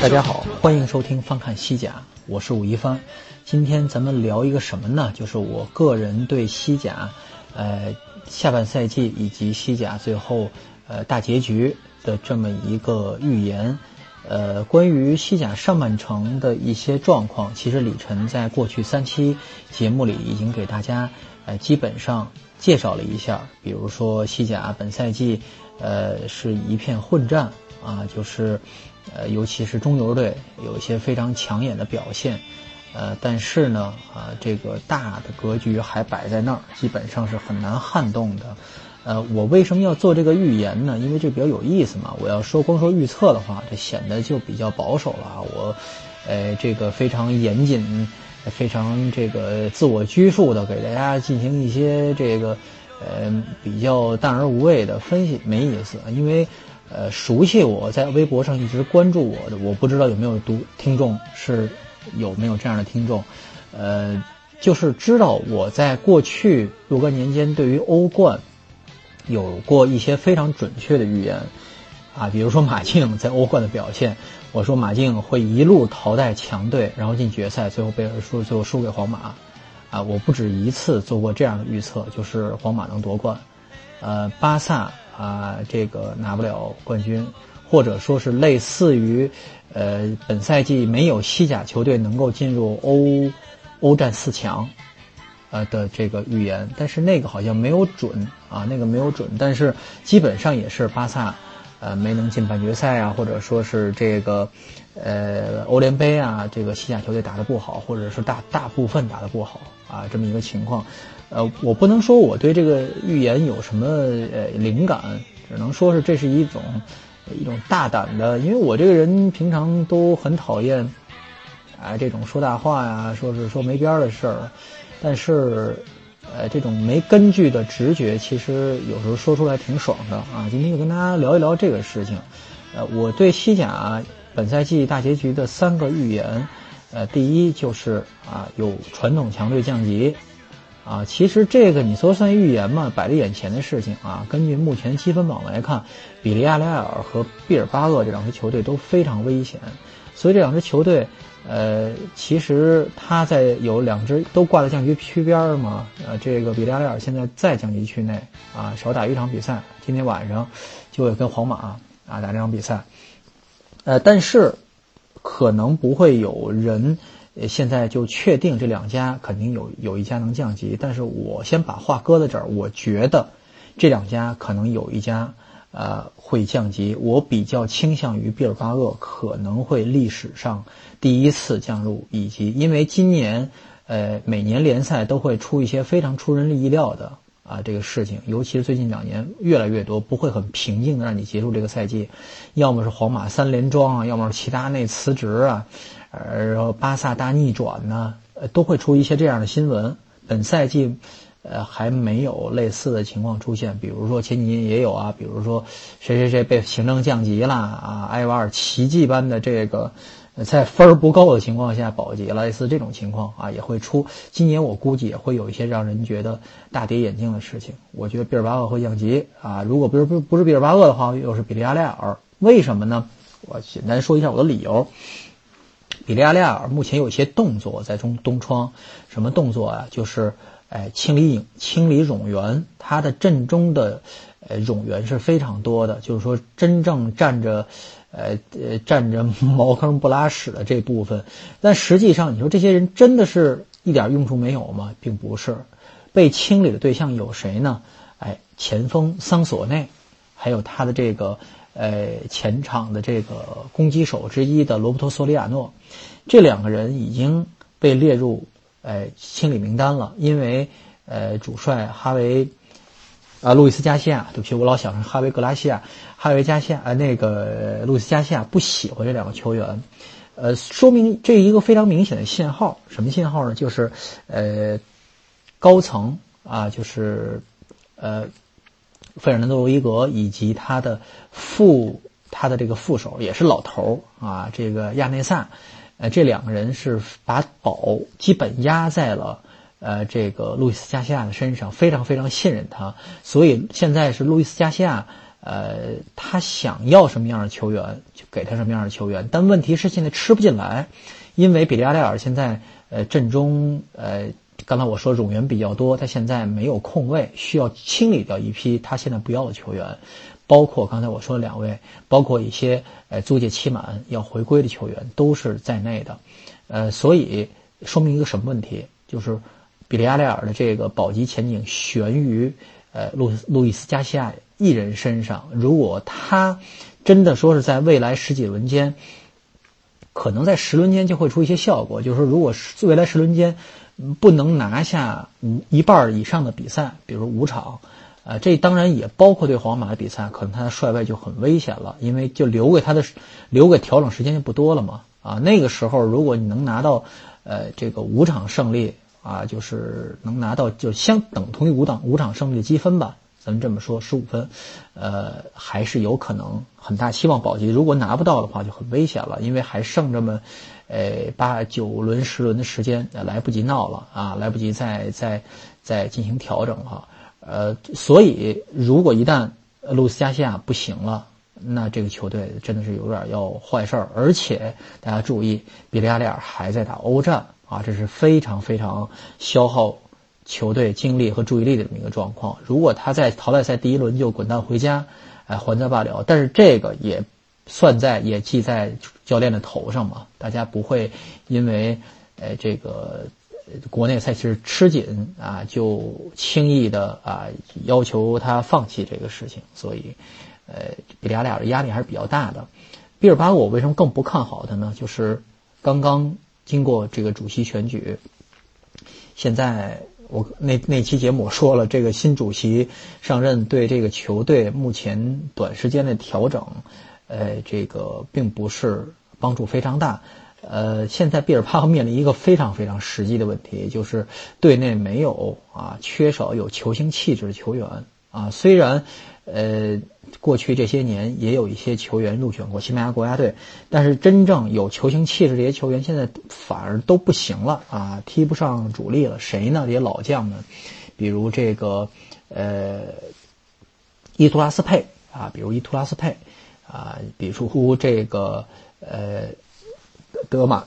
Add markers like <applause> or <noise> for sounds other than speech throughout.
大家好，欢迎收听翻看西甲，我是武一帆。今天咱们聊一个什么呢？就是我个人对西甲，呃，下半赛季以及西甲最后呃大结局的这么一个预言。呃，关于西甲上半程的一些状况，其实李晨在过去三期节目里已经给大家呃基本上介绍了一下。比如说西甲本赛季呃是一片混战啊，就是。呃，尤其是中游队有一些非常抢眼的表现，呃，但是呢，啊，这个大的格局还摆在那儿，基本上是很难撼动的。呃，我为什么要做这个预言呢？因为这比较有意思嘛。我要说光说预测的话，这显得就比较保守了啊。我，呃，这个非常严谨，非常这个自我拘束的给大家进行一些这个，呃，比较淡而无味的分析，没意思，因为。呃，熟悉我在微博上一直关注我的，我不知道有没有读听众是有没有这样的听众，呃，就是知道我在过去若干年间对于欧冠有过一些非常准确的预言，啊，比如说马竞在欧冠的表现，我说马竞会一路淘汰强队，然后进决赛，最后被人输，最后输给皇马，啊，我不止一次做过这样的预测，就是皇马能夺冠，呃，巴萨。啊，这个拿不了冠军，或者说是类似于，呃，本赛季没有西甲球队能够进入欧欧战四强，呃的这个预言，但是那个好像没有准啊，那个没有准，但是基本上也是巴萨，呃，没能进半决赛啊，或者说是这个，呃，欧联杯啊，这个西甲球队打得不好，或者是大大部分打得不好啊，这么一个情况。呃，我不能说我对这个预言有什么呃灵感，只能说是这是一种一种大胆的，因为我这个人平常都很讨厌，啊这种说大话呀，说是说没边儿的事儿，但是呃这种没根据的直觉，其实有时候说出来挺爽的啊。今天就跟大家聊一聊这个事情，呃，我对西甲本赛季大结局的三个预言，呃，第一就是啊有传统强队降级。啊，其实这个你说算预言嘛，摆在眼前的事情啊。根据目前积分榜来看，比利亚雷亚尔和毕尔巴鄂这两支球队都非常危险，所以这两支球队，呃，其实他在有两支都挂在降级区边嘛。呃，这个比利亚雷尔现在在降级区内啊，少打一场比赛，今天晚上就会跟皇马啊打这场比赛。呃，但是可能不会有人。现在就确定这两家肯定有有一家能降级，但是我先把话搁在这儿，我觉得这两家可能有一家呃会降级，我比较倾向于毕尔巴鄂可能会历史上第一次降入乙级，因为今年呃每年联赛都会出一些非常出人意料的啊这个事情，尤其是最近两年越来越多，不会很平静的让你结束这个赛季，要么是皇马三连庄啊，要么是齐达内辞职啊。呃，巴萨大逆转呢，呃，都会出一些这样的新闻。本赛季，呃，还没有类似的情况出现。比如说前几年也有啊，比如说谁谁谁被行政降级了啊，埃瓦尔奇迹般的这个在分儿不够的情况下保级了，类似这种情况啊也会出。今年我估计也会有一些让人觉得大跌眼镜的事情。我觉得毕尔巴鄂会降级啊，如果不是不不是毕尔巴鄂的话，又是比利亚雷尔。为什么呢？我简单说一下我的理由。比利亚雷尔目前有一些动作在中东窗，什么动作啊？就是，哎，清理影清理冗员，他的阵中的，呃，冗员是非常多的。就是说，真正站着，呃呃，站着 <laughs> 茅坑不拉屎的这部分，但实际上，你说这些人真的是一点用处没有吗？并不是，被清理的对象有谁呢？哎，前锋桑索内，还有他的这个。呃，前场的这个攻击手之一的罗伯托·索里亚诺，这两个人已经被列入呃清理名单了。因为呃，主帅哈维啊，路易斯加西亚，对不起，我老想成哈维格拉西亚，哈维加西亚，呃，那个路易斯加西亚不喜欢这两个球员，呃，说明这一个非常明显的信号，什么信号呢？就是呃，高层啊，就是呃，费尔南多罗伊格以及他的副他的这个副手也是老头啊，这个亚内萨，呃，这两个人是把宝基本压在了。呃，这个路易斯加西亚的身上非常非常信任他，所以现在是路易斯加西亚，呃，他想要什么样的球员就给他什么样的球员，但问题是现在吃不进来，因为比利亚雷尔现在呃阵中呃，刚才我说冗员比较多，他现在没有空位，需要清理掉一批他现在不要的球员，包括刚才我说的两位，包括一些呃租借期满要回归的球员都是在内的，呃，所以说明一个什么问题，就是。比利亚雷尔的这个保级前景悬于呃路路易斯加西亚一人身上。如果他真的说是在未来十几轮间，可能在十轮间就会出一些效果。就是说，如果未来十轮间不能拿下五一半以上的比赛，比如五场，呃，这当然也包括对皇马的比赛，可能他的帅位就很危险了，因为就留给他的留给调整时间就不多了嘛。啊，那个时候如果你能拿到呃这个五场胜利。啊，就是能拿到就相等同于五档五场胜利的积分吧，咱们这么说，十五分，呃，还是有可能很大希望保级。如果拿不到的话，就很危险了，因为还剩这么，呃，八九轮十轮的时间，来不及闹了啊，来不及再再再进行调整了，呃，所以如果一旦路斯加西亚不行了，那这个球队真的是有点要坏事儿。而且大家注意，比利亚雷尔还在打欧战。啊，这是非常非常消耗球队精力和注意力的这么一个状况。如果他在淘汰赛第一轮就滚蛋回家，哎，还则罢了。但是这个也算在也记在教练的头上嘛。大家不会因为呃这个国内赛事吃紧啊，就轻易的啊要求他放弃这个事情。所以，呃，比利亚雷尔的压力还是比较大的。毕尔巴鄂为什么更不看好他呢？就是刚刚。经过这个主席选举，现在我那那期节目我说了，这个新主席上任对这个球队目前短时间的调整，呃，这个并不是帮助非常大。呃，现在比尔帕面临一个非常非常实际的问题，就是队内没有啊，缺少有球星气质的球员啊。虽然呃。过去这些年也有一些球员入选过西班牙国家队，但是真正有球星气质这些球员现在反而都不行了啊，踢不上主力了。谁呢？这些老将们，比如这个呃伊图拉斯佩啊，比如伊图拉斯佩啊，比如这个呃德马，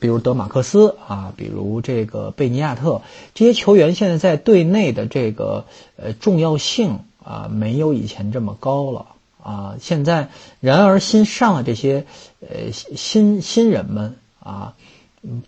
比如德马克斯啊，比如这个贝尼亚特，这些球员现在在队内的这个呃重要性。啊，没有以前这么高了啊！现在，然而新上的这些呃新新人们啊，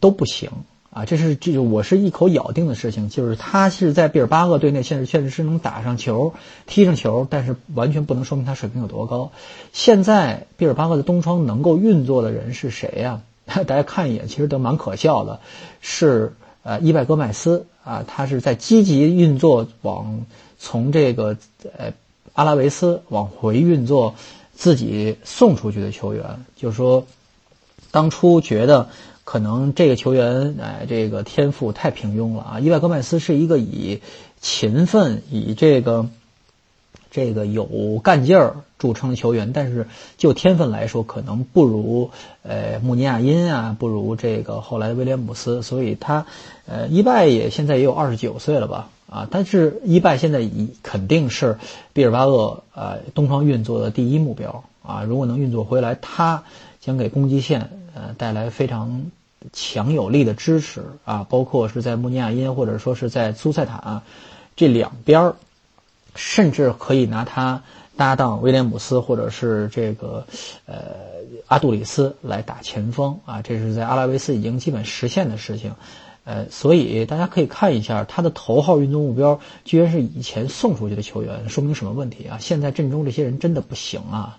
都不行啊！这是这我是一口咬定的事情，就是他是在毕尔巴鄂队内，现在确实是能打上球、踢上球，但是完全不能说明他水平有多高。现在毕尔巴鄂的东窗能够运作的人是谁呀？<laughs> 大家看一眼，其实都蛮可笑的，是呃伊拜戈麦斯啊，他是在积极运作往。从这个呃阿拉维斯往回运作自己送出去的球员，就是说，当初觉得可能这个球员哎这个天赋太平庸了啊。伊万戈麦斯是一个以勤奋、以这个这个有干劲儿著称的球员，但是就天分来说，可能不如呃穆尼亚因啊，不如这个后来的威廉姆斯，所以他呃伊拜也现在也有二十九岁了吧。啊，但是伊拜现在已肯定是毕尔巴鄂呃东窗运作的第一目标啊！如果能运作回来，他将给攻击线呃带来非常强有力的支持啊！包括是在穆尼亚因或者说是在苏塞塔这两边，甚至可以拿他搭档威廉姆斯或者是这个呃阿杜里斯来打前锋啊！这是在阿拉维斯已经基本实现的事情。呃，所以大家可以看一下他的头号运动目标，居然是以前送出去的球员，说明什么问题啊？现在阵中这些人真的不行啊，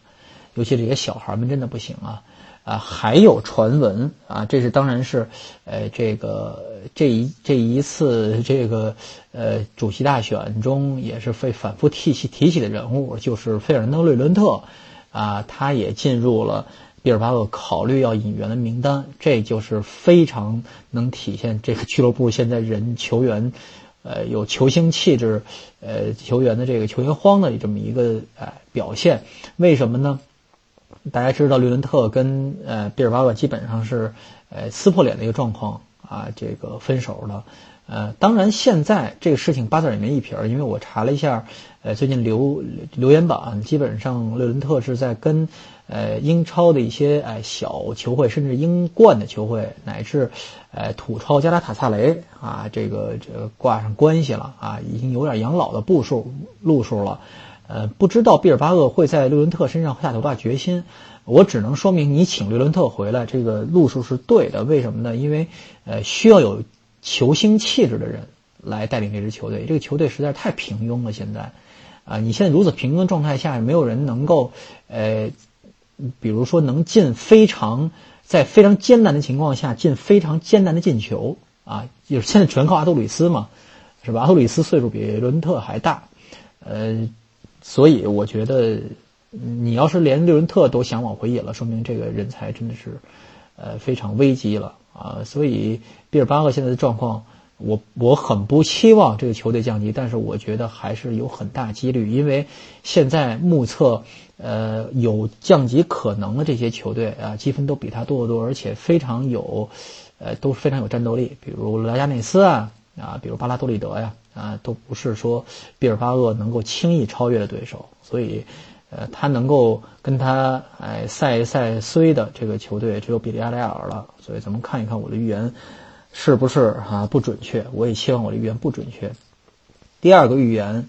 尤其这些小孩们真的不行啊。啊，还有传闻啊，这是当然是，呃，这个这一这一次这个呃主席大选中也是被反复提起提起的人物，就是费尔南德·雷伦特，啊，他也进入了毕尔巴鄂考虑要引援的名单，这就是非常能体现这个俱乐部现在人球员，呃，有球星气质，呃，球员的这个球员荒的这么一个呃表现，为什么呢？大家知道，雷伦特跟呃毕尔巴鄂基本上是呃撕破脸的一个状况啊，这个分手了。呃，当然现在这个事情八字也没一撇儿，因为我查了一下，呃，最近留留言板，基本上雷伦特是在跟呃英超的一些哎小球会，甚至英冠的球会，乃至呃土超加拉塔萨雷啊，这个这个挂上关系了啊，已经有点养老的步数路数了。呃，不知道毕尔巴鄂会在勒伦特身上下多大决心，我只能说明你请勒伦特回来，这个路数是对的。为什么呢？因为呃，需要有球星气质的人来带领这支球队。这个球队实在太平庸了，现在啊，你现在如此平庸的状态下，没有人能够呃，比如说能进非常在非常艰难的情况下进非常艰难的进球啊，就是现在全靠阿杜里斯嘛，是吧？阿杜里斯岁数比伦特还大，呃。所以我觉得，你要是连伦特都想往回引了，说明这个人才真的是，呃，非常危机了啊！所以毕尔巴鄂现在的状况，我我很不期望这个球队降级，但是我觉得还是有很大几率，因为现在目测，呃，有降级可能的这些球队啊，积分都比他多得多，而且非常有，呃，都非常有战斗力，比如莱加内斯啊，啊，比如巴拉多利德呀。啊，都不是说毕尔巴鄂能够轻易超越的对手，所以，呃，他能够跟他哎赛赛虽的这个球队只有比利亚雷尔了，所以咱们看一看我的预言是不是啊不准确？我也希望我的预言不准确。第二个预言，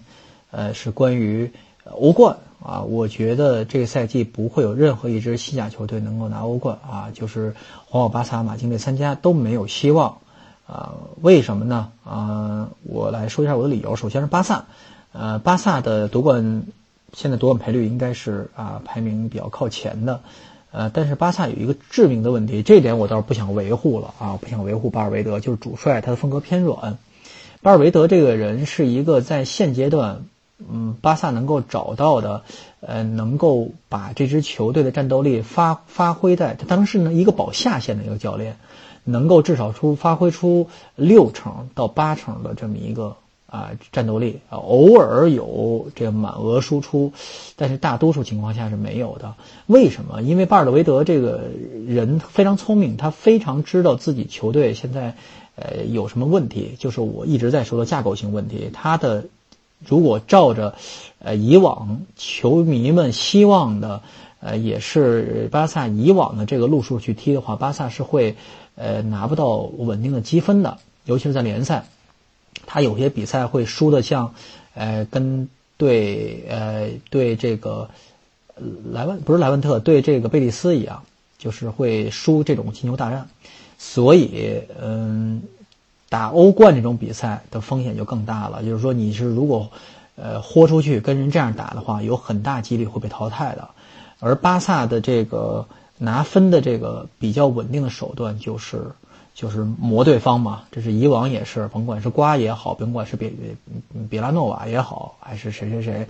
呃，是关于欧冠啊，我觉得这个赛季不会有任何一支西甲球队能够拿欧冠啊，就是皇马、巴萨、马竞这三家都没有希望。啊，为什么呢？啊，我来说一下我的理由。首先是巴萨，呃，巴萨的夺冠现在夺冠赔率应该是啊排名比较靠前的，呃，但是巴萨有一个致命的问题，这点我倒是不想维护了啊，不想维护巴尔韦德，就是主帅他的风格偏软。巴尔韦德这个人是一个在现阶段，嗯，巴萨能够找到的，呃，能够把这支球队的战斗力发发挥在他当时呢一个保下线的一个教练。能够至少出发挥出六成到八成的这么一个啊战斗力啊，偶尔有这个满额输出，但是大多数情况下是没有的。为什么？因为巴尔德维德这个人非常聪明，他非常知道自己球队现在呃有什么问题，就是我一直在说的架构性问题。他的如果照着呃以往球迷们希望的呃也是巴萨以往的这个路数去踢的话，巴萨是会。呃，拿不到稳定的积分的，尤其是在联赛，他有些比赛会输的像，呃，跟对呃对这个莱万不是莱万特对这个贝蒂斯一样，就是会输这种进球大战，所以嗯，打欧冠这种比赛的风险就更大了。就是说，你是如果呃豁出去跟人这样打的话，有很大几率会被淘汰的。而巴萨的这个。拿分的这个比较稳定的手段就是就是磨对方嘛，这是以往也是，甭管是瓜也好，甭管是比比拉诺瓦也好，还是谁谁谁，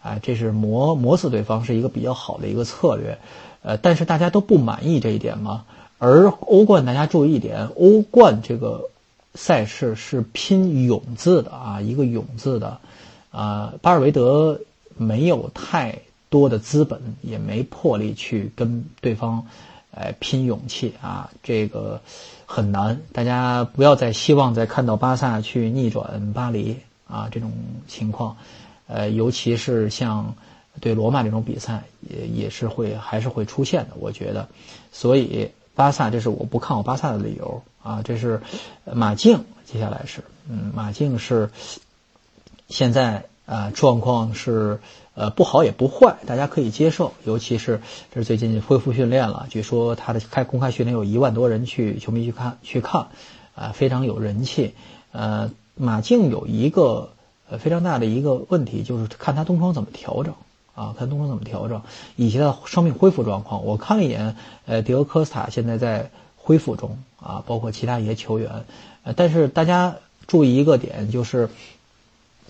啊，这是磨磨死对方是一个比较好的一个策略，呃，但是大家都不满意这一点嘛。而欧冠大家注意一点，欧冠这个赛事是拼勇字的啊，一个勇字的，啊，巴尔韦德没有太。多的资本也没魄力去跟对方，哎，拼勇气啊，这个很难。大家不要再希望再看到巴萨去逆转巴黎啊这种情况，呃，尤其是像对罗马这种比赛，也也是会还是会出现的。我觉得，所以巴萨这是我不看好巴萨的理由啊。这是马竞，接下来是嗯，马竞是现在啊状况是。呃，不好也不坏，大家可以接受。尤其是这是最近恢复训练了，据说他的开公开训练有一万多人去球迷去看去看，啊，非常有人气。呃，马竞有一个呃非常大的一个问题，就是看他冬窗怎么调整啊，看东窗怎么调整，以及他的伤病恢复状况。我看了一眼，呃，迪欧科斯塔现在在恢复中啊，包括其他一些球员，呃，但是大家注意一个点，就是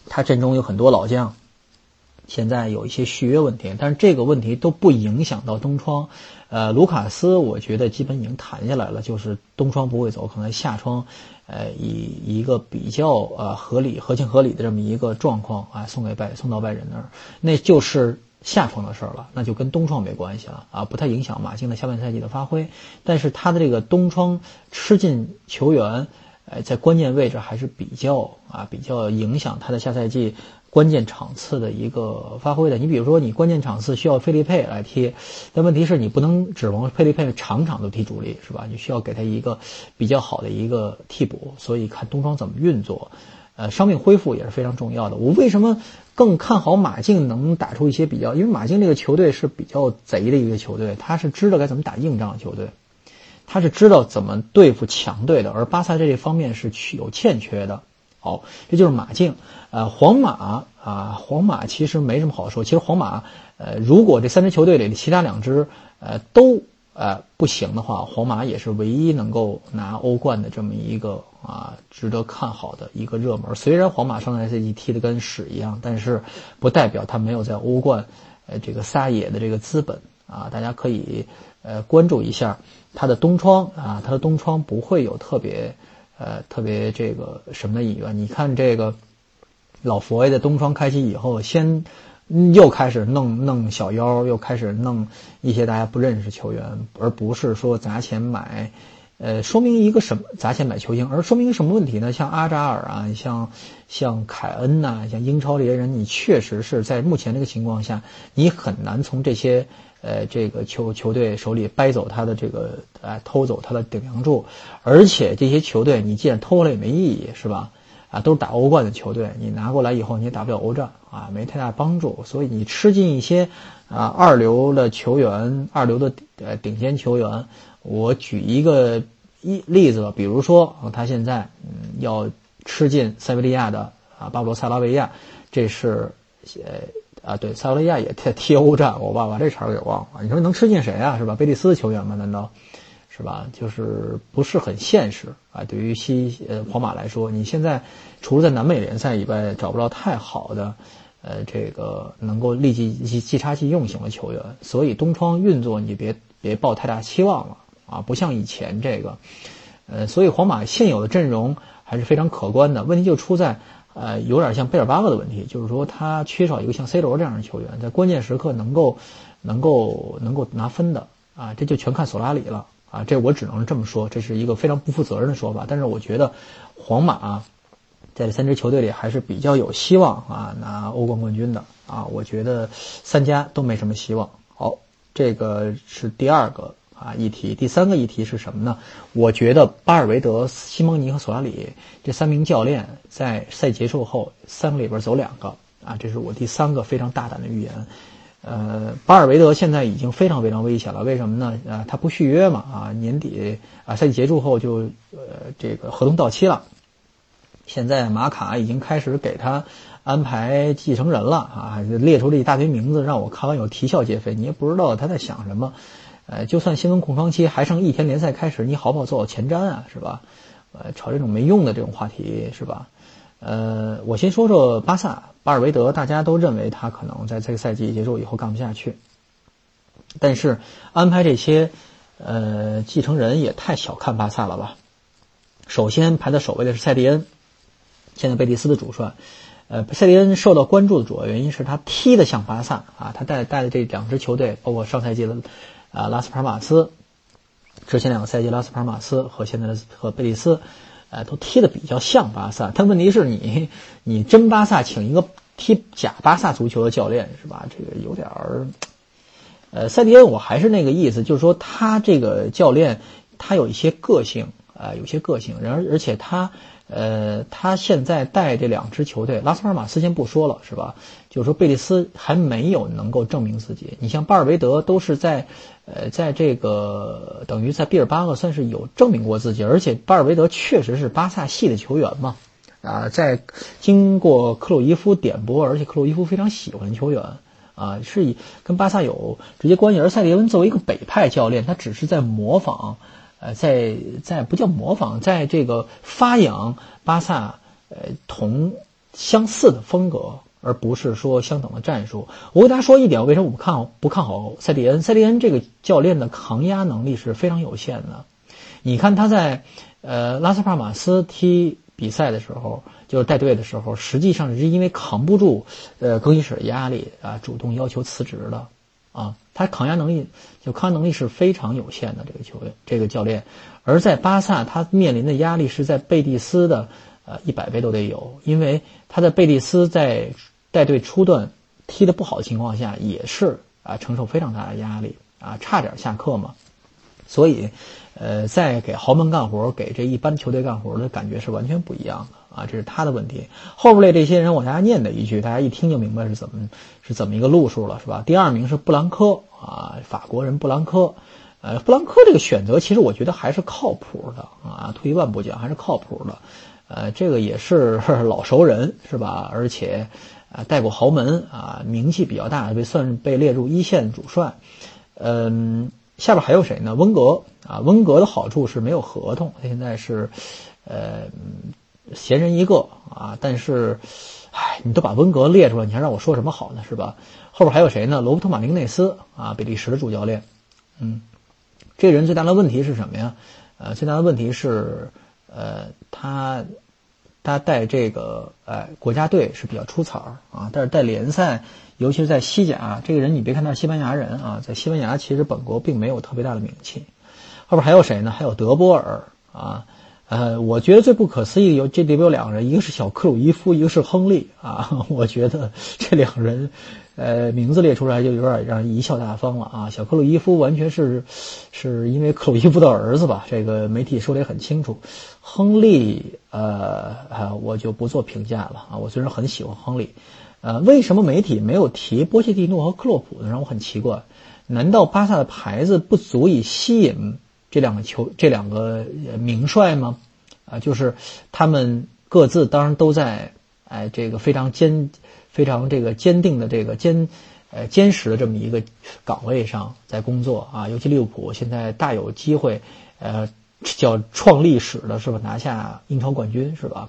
他阵中有很多老将。现在有一些续约问题，但是这个问题都不影响到东窗。呃，卢卡斯我觉得基本已经谈下来了，就是东窗不会走，可能下窗，呃，以一个比较呃合理、合情合理的这么一个状况啊，送给拜送到拜仁那儿，那就是下窗的事儿了，那就跟东窗没关系了啊，不太影响马竞的下半赛季的发挥。但是他的这个东窗吃进球员，哎，在关键位置还是比较啊，比较影响他的下赛季。关键场次的一个发挥的，你比如说你关键场次需要费利佩来踢，但问题是你不能指望费利佩场场都踢主力，是吧？你需要给他一个比较好的一个替补，所以看东窗怎么运作，呃，伤病恢复也是非常重要的。我为什么更看好马竞能打出一些比较？因为马竞这个球队是比较贼的一个球队，他是知道该怎么打硬仗的球队，他是知道怎么对付强队的，而巴萨在这方面是有欠缺的。好，这就是马竞，呃，皇马啊，皇马其实没什么好说。其实皇马，呃，如果这三支球队里的其他两支，呃，都呃不行的话，皇马也是唯一能够拿欧冠的这么一个啊值得看好的一个热门。虽然皇马上赛季踢得跟屎一样，但是不代表他没有在欧冠，呃，这个撒野的这个资本啊。大家可以呃关注一下他的东窗啊，他的东窗不会有特别。呃，特别这个什么的意愿？你看这个老佛爷的东窗开启以后，先又开始弄弄小妖，又开始弄一些大家不认识球员，而不是说砸钱买。呃，说明一个什么？砸钱买球星，而说明什么问题呢？像阿扎尔啊，像像凯恩呐，像英超这些人，你确实是在目前这个情况下，你很难从这些。呃，这个球球队手里掰走他的这个，呃，偷走他的顶梁柱，而且这些球队你既然偷了也没意义，是吧？啊，都是打欧冠的球队，你拿过来以后你也打不了欧战，啊，没太大帮助。所以你吃进一些啊二流的球员，二流的呃顶尖球员。我举一个一例子吧，比如说他现在嗯要吃进塞维利亚的啊巴布罗萨拉维亚，这是呃。啊，对，塞维利亚也踢踢欧战，我爸把这茬给忘了。你说能吃进谁啊？是吧？贝蒂斯球员吗？难道是吧？就是不是很现实啊？对于西呃皇马来说，你现在除了在南美联赛以外，找不到太好的呃这个能够立即即即插即用型的球员，所以东窗运作你别别抱太大期望了啊！不像以前这个，呃，所以皇马现有的阵容还是非常可观的。问题就出在。呃，有点像贝尔巴鄂的问题，就是说他缺少一个像 C 罗这样的球员，在关键时刻能够、能够、能够拿分的啊，这就全看索拉里了啊。这我只能这么说，这是一个非常不负责任的说法。但是我觉得，皇马在这三支球队里还是比较有希望啊，拿欧冠冠军的啊。我觉得三家都没什么希望。好，这个是第二个。啊，议题第三个议题是什么呢？我觉得巴尔维德、西蒙尼和索拉里这三名教练在赛结束后三个里边走两个啊，这是我第三个非常大胆的预言。呃，巴尔维德现在已经非常非常危险了，为什么呢？啊，他不续约嘛，啊，年底啊赛季结束后就呃这个合同到期了。现在马卡已经开始给他安排继承人了啊，列出了一大堆名字，让我看完有啼笑皆非，你也不知道他在想什么。呃，就算新闻空窗期还剩一天联赛开始，你好不好做好前瞻啊？是吧？呃，炒这种没用的这种话题是吧？呃，我先说说巴萨，巴尔维德，大家都认为他可能在这个赛季结束以后干不下去。但是安排这些呃继承人也太小看巴萨了吧？首先排在首位的是塞蒂恩，现在贝蒂斯的主帅。呃，塞蒂恩受到关注的主要原因是他踢得像巴萨啊，他带带的这两支球队，包括上赛季的。啊，拉斯帕尔马斯，之前两个赛季，拉斯帕尔马斯和现在的和贝利斯，呃，都踢得比较像巴萨。但问题是你，你真巴萨请一个踢假巴萨足球的教练是吧？这个有点儿，呃，塞蒂恩我还是那个意思，就是说他这个教练他有一些个性啊，有些个性，然而而且他。呃，他现在带这两支球队，拉斯帕尔马斯先不说了，是吧？就是说贝利斯还没有能够证明自己。你像巴尔维德都是在，呃，在这个等于在毕尔巴鄂算是有证明过自己，而且巴尔维德确实是巴萨系的球员嘛，啊，在经过克鲁伊夫点拨，而且克鲁伊夫非常喜欢球员，啊，是以跟巴萨有直接关系。而塞蒂恩作为一个北派教练，他只是在模仿，呃，在在不叫模仿，在这个发扬巴萨呃同相似的风格，而不是说相等的战术。我给大家说一点，为什么我们看不看好塞蒂恩？塞蒂恩这个教练的抗压能力是非常有限的。你看他在呃拉斯帕马斯踢比赛的时候。就是带队的时候，实际上是因为扛不住，呃，更衣室的压力啊，主动要求辞职的，啊，他抗压能力就抗压能力是非常有限的这个球员，这个教练，而在巴萨，他面临的压力是在贝蒂斯的呃一百倍都得有，因为他在贝蒂斯在带队初段踢得不好的情况下，也是啊承受非常大的压力啊，差点下课嘛，所以，呃，在给豪门干活，给这一般球队干活的感觉是完全不一样的。啊，这是他的问题。后边列这些人，我大家念的一句，大家一听就明白是怎么是怎么一个路数了，是吧？第二名是布兰科啊，法国人布兰科。呃，布兰科这个选择，其实我觉得还是靠谱的啊。退一万步讲，还是靠谱的。呃，这个也是 <laughs> 老熟人，是吧？而且啊，带过豪门啊，名气比较大，被算被列入一线主帅。嗯，下边还有谁呢？温格啊，温格的好处是没有合同，他现在是呃。闲人一个啊，但是，唉，你都把温格列出来，你还让我说什么好呢？是吧？后边还有谁呢？罗伯特·马丁内斯啊，比利时的主教练。嗯，这个人最大的问题是什么呀？呃，最大的问题是，呃，他他带这个呃国家队是比较出彩儿啊，但是带联赛，尤其是在西甲，这个人你别看他是西班牙人啊，在西班牙其实本国并没有特别大的名气。后边还有谁呢？还有德波尔啊。呃，我觉得最不可思议有这里边有两个人，一个是小克鲁伊夫，一个是亨利啊。<laughs> 我觉得这两人，呃，名字列出来就有点让人贻笑大方了啊。小克鲁伊夫完全是是因为克鲁伊夫的儿子吧，这个媒体说的也很清楚。亨利，呃，我就不做评价了啊。我虽然很喜欢亨利，呃，为什么媒体没有提波切蒂诺和克洛普呢？让我很奇怪。难道巴萨的牌子不足以吸引？这两个球，这两个名帅吗？啊，就是他们各自当然都在哎这个非常坚、非常这个坚定的这个坚呃坚实的这么一个岗位上在工作啊。尤其利物浦现在大有机会，呃，叫创历史的是吧？拿下英超冠军是吧？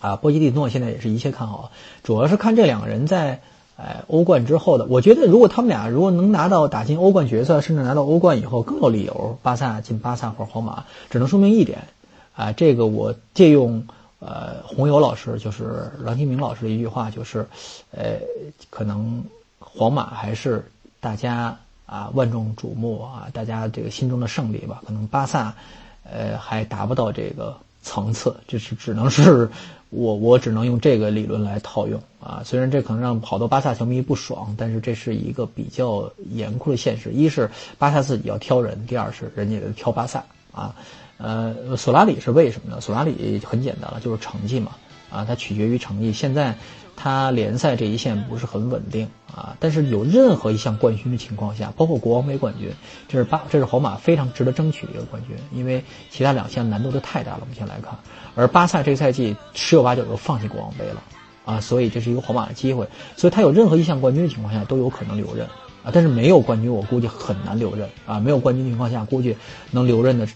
啊，波基蒂诺现在也是一切看好，主要是看这两个人在。哎，欧冠之后的，我觉得如果他们俩如果能拿到打进欧冠决赛，甚至拿到欧冠以后，更有理由巴萨进巴萨或皇马，只能说明一点，啊，这个我借用呃红油老师就是郎清明老师的一句话，就是，呃，可能皇马还是大家啊万众瞩目啊，大家这个心中的胜利吧，可能巴萨，呃，还达不到这个层次，这是只能是。我我只能用这个理论来套用啊，虽然这可能让好多巴萨球迷不爽，但是这是一个比较严酷的现实。一是巴萨自己要挑人，第二是人家挑巴萨啊。呃，索拉里是为什么呢？索拉里很简单了，就是成绩嘛啊，它取决于成绩。现在。他联赛这一线不是很稳定啊，但是有任何一项冠军的情况下，包括国王杯冠军，这是巴这是皇马非常值得争取的一个冠军，因为其他两项难度都太大了。目前来看，而巴萨这个赛季十有八九又放弃国王杯了啊，所以这是一个皇马的机会，所以他有任何一项冠军的情况下都有可能留任啊，但是没有冠军，我估计很难留任啊，没有冠军情况下，估计能留任的，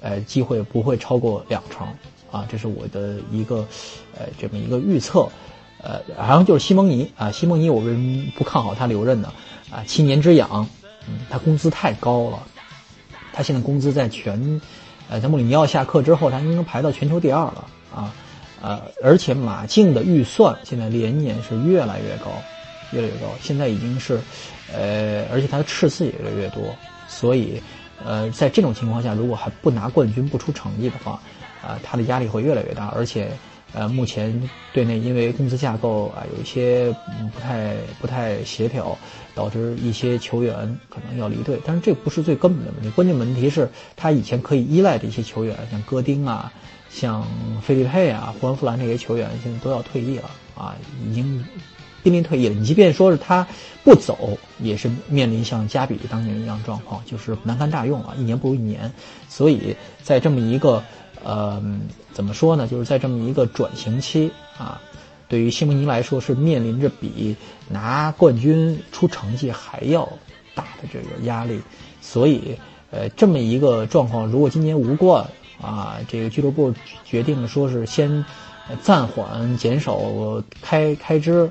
呃，机会不会超过两成啊，这是我的一个，呃，这么一个预测。呃，好像就是西蒙尼啊，西蒙尼我为什么不看好他留任呢？啊，七年之痒，嗯，他工资太高了，他现在工资在全，呃，在穆里尼奥下课之后，他应该排到全球第二了啊，呃，而且马竞的预算现在连年是越来越高，越来越高，现在已经是，呃，而且他的赤字也越来越多，所以，呃，在这种情况下，如果还不拿冠军不出成绩的话，啊，他的压力会越来越大，而且。呃，目前队内因为工资架构啊有一些不太不太协调，导致一些球员可能要离队。但是这不是最根本的问题，关键问题是他以前可以依赖的一些球员，像戈丁啊、像费利佩啊、胡安弗兰这些球员，现在都要退役了啊，已经濒临退役了。你即便说是他不走，也是面临像加比当年一样状况，就是难堪大用啊，一年不如一年。所以在这么一个。呃，怎么说呢？就是在这么一个转型期啊，对于西蒙尼来说是面临着比拿冠军出成绩还要大的这个压力，所以呃这么一个状况，如果今年无冠啊，这个俱乐部决定说是先暂缓减少开开支。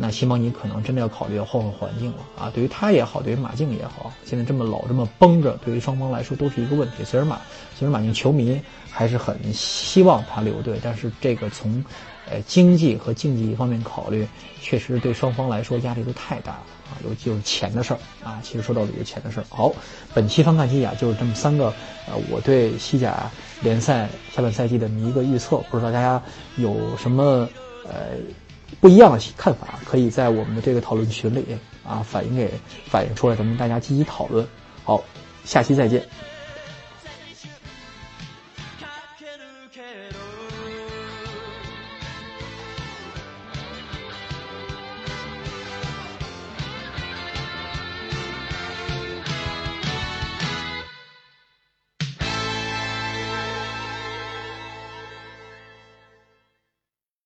那西蒙尼可能真的要考虑换换环境了啊！对于他也好，对于马竞也好，现在这么老这么绷着，对于双方来说都是一个问题。虽然马，虽然马竞球迷还是很希望他留队，但是这个从，呃经济和竞技方面考虑，确实对双方来说压力都太大了啊！尤其是钱的事儿啊，其实说到底是钱的事儿。好，本期翻看西甲就是这么三个，呃，我对西甲联赛下半赛季的一个预测，不知道大家有什么呃。不一样的看法，可以在我们的这个讨论群里啊反映给反映出来，咱们大家积极讨论。好，下期再见。